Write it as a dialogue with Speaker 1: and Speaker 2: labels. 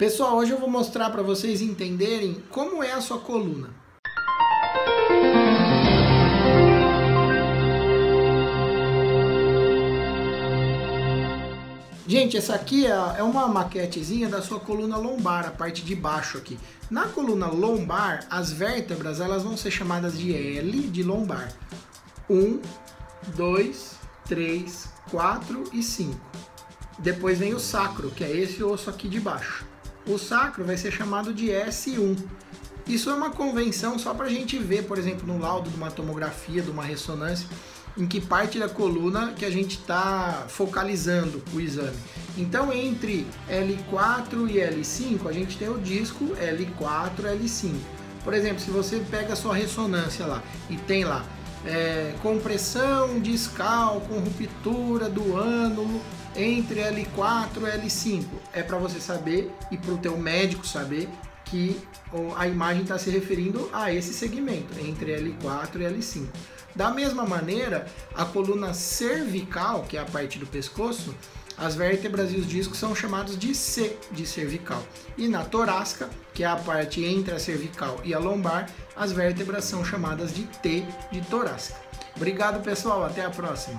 Speaker 1: Pessoal, hoje eu vou mostrar para vocês entenderem como é a sua coluna. Gente, essa aqui é, é uma maquetezinha da sua coluna lombar, a parte de baixo aqui. Na coluna lombar, as vértebras elas vão ser chamadas de L de lombar. 1, 2, 3, 4 e 5. Depois vem o sacro, que é esse osso aqui de baixo o sacro vai ser chamado de S1. Isso é uma convenção só para a gente ver, por exemplo, no laudo de uma tomografia, de uma ressonância, em que parte da coluna que a gente está focalizando o exame. Então, entre L4 e L5, a gente tem o disco L4, L5. Por exemplo, se você pega a sua ressonância lá e tem lá é, compressão discal com ruptura do ânulo entre L4 e L5. É para você saber e para o teu médico saber que a imagem está se referindo a esse segmento, entre L4 e L5. Da mesma maneira, a coluna cervical, que é a parte do pescoço, as vértebras e os discos são chamados de C, de cervical. E na torácica, que é a parte entre a cervical e a lombar, as vértebras são chamadas de T, de torácica. Obrigado, pessoal. Até a próxima.